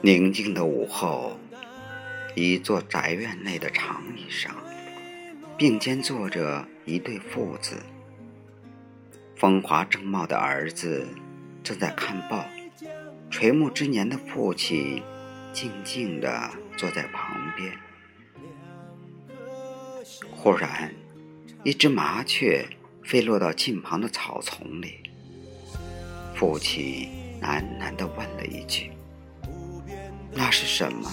宁静的午后，一座宅院内的长椅上，并肩坐着一对父子。风华正茂的儿子正在看报，垂暮之年的父亲静静地坐在旁边。忽然，一只麻雀飞落到近旁的草丛里。父亲喃喃地问了一句：“那是什么？”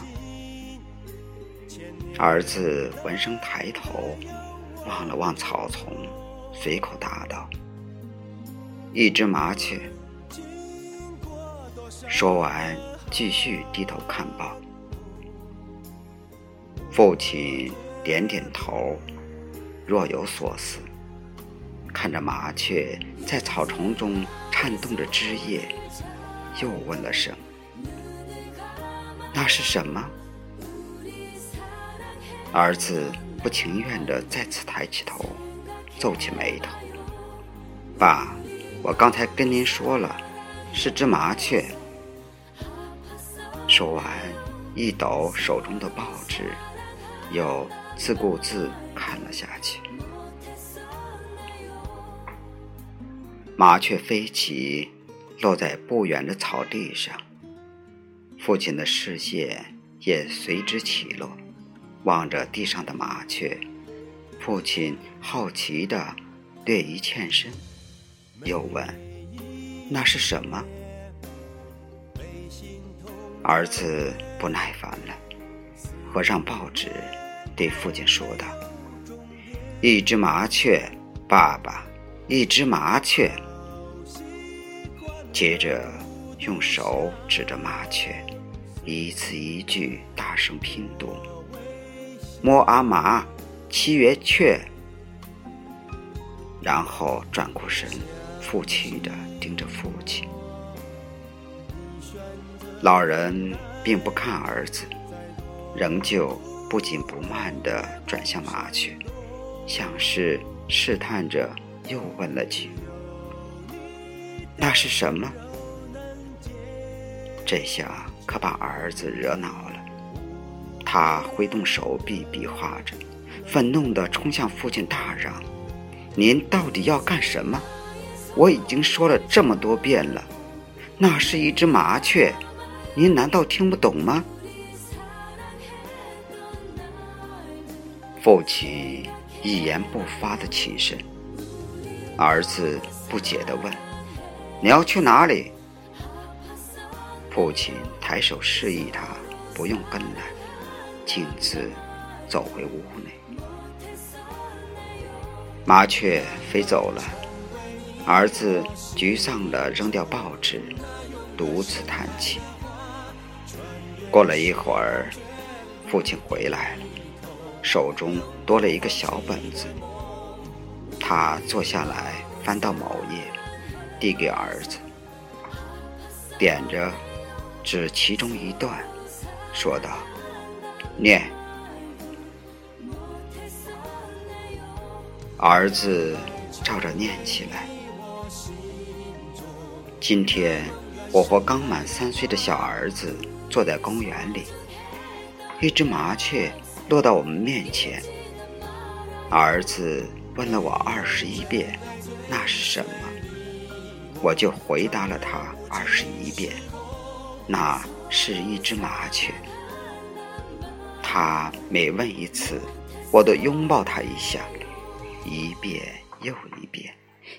儿子闻声抬头，望了望草丛，随口答道。一只麻雀。说完，继续低头看报。父亲点点头，若有所思，看着麻雀在草丛中颤动着枝叶，又问了声：“那是什么？”儿子不情愿地再次抬起头，皱起眉头：“爸。”我刚才跟您说了，是只麻雀。说完，一抖手中的报纸，又自顾自看了下去。麻雀飞起，落在不远的草地上。父亲的视线也随之起落，望着地上的麻雀。父亲好奇地略一欠身。又问：“那是什么？”儿子不耐烦了，合上报纸，对父亲说道：“一只麻雀，爸爸，一只麻雀。”接着用手指着麻雀，一字一句大声拼读：“摸阿麻，七月雀。”然后转过身。负气的盯着父亲，老人并不看儿子，仍旧不紧不慢的转向麻雀，像是试探着，又问了句：“那是什么？”这下可把儿子惹恼了，他挥动手臂比划着，愤怒的冲向父亲，大嚷：“您到底要干什么？”我已经说了这么多遍了，那是一只麻雀，您难道听不懂吗？父亲一言不发的起身，儿子不解的问：“你要去哪里？”父亲抬手示意他不用跟来，径自走回屋内。麻雀飞走了。儿子沮丧地扔掉报纸，独自叹气。过了一会儿，父亲回来了，手中多了一个小本子。他坐下来，翻到某页，递给儿子，点着，指其中一段，说道：“念。”儿子照着念起来。今天，我和刚满三岁的小儿子坐在公园里，一只麻雀落到我们面前。儿子问了我二十一遍，那是什么？我就回答了他二十一遍，那是一只麻雀。他每问一次，我都拥抱他一下，一遍又一遍，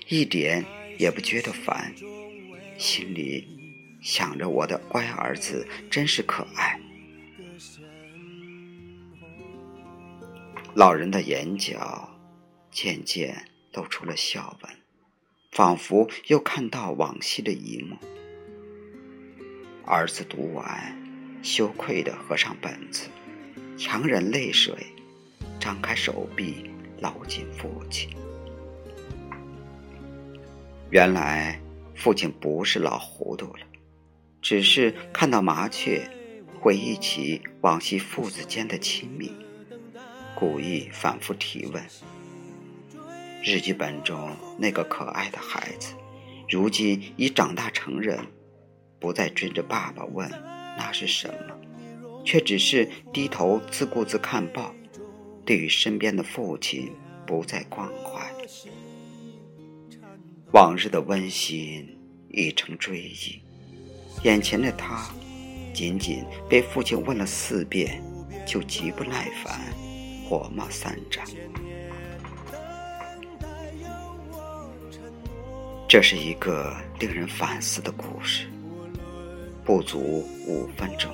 一点也不觉得烦。心里想着我的乖儿子真是可爱。老人的眼角渐渐露出了笑纹，仿佛又看到往昔的一幕。儿子读完，羞愧的合上本子，强忍泪水，张开手臂搂紧父亲。原来。父亲不是老糊涂了，只是看到麻雀，回忆起往昔父子间的亲密，故意反复提问。日记本中那个可爱的孩子，如今已长大成人，不再追着爸爸问那是什么，却只是低头自顾自看报，对于身边的父亲不再关怀。往日的温馨已成追忆，眼前的他，仅仅被父亲问了四遍，就极不耐烦，火冒三丈。这是一个令人反思的故事，不足五分钟，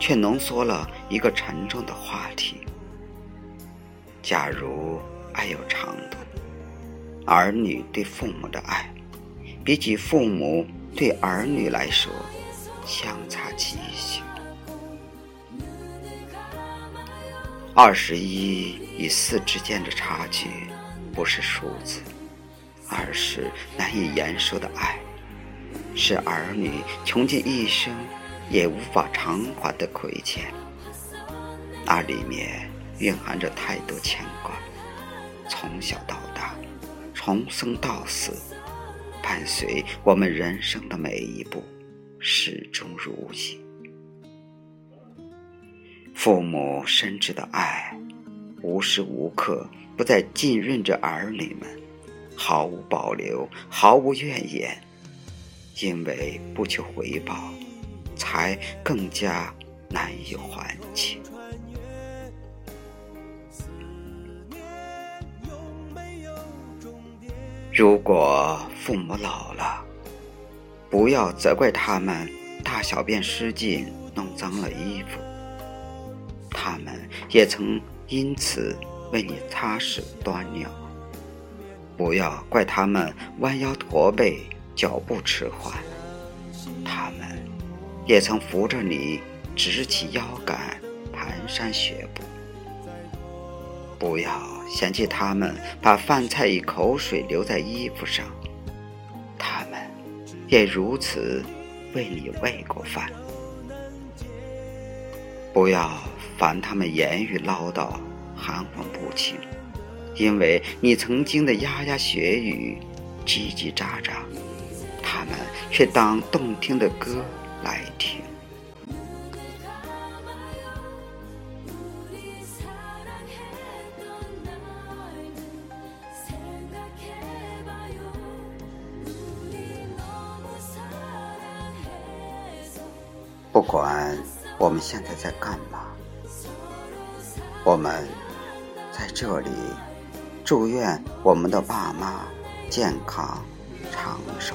却浓缩了一个沉重的话题。假如爱有长度，儿女对父母的爱，比起父母对儿女来说，相差极小。二十一与四之间的差距，不是数字。而是难以言说的爱，是儿女穷尽一生也无法偿还的亏欠。那里面蕴含着太多牵挂，从小到大，从生到死，伴随我们人生的每一步，始终如一。父母深挚的爱，无时无刻不在浸润着儿女们。毫无保留，毫无怨言，因为不求回报，才更加难以还清。如果父母老了，不要责怪他们大小便失禁，弄脏了衣服，他们也曾因此为你擦拭端尿。不要怪他们弯腰驼背、脚步迟缓，他们也曾扶着你直起腰杆、蹒跚学步。不要嫌弃他们把饭菜与口水留在衣服上，他们也如此为你喂过饭。不要烦他们言语唠叨、含混不清。因为你曾经的牙牙学语、叽叽喳喳，们却当动听的歌来听。不管我们现在在干嘛，我们在这里。祝愿我们的爸妈健康长寿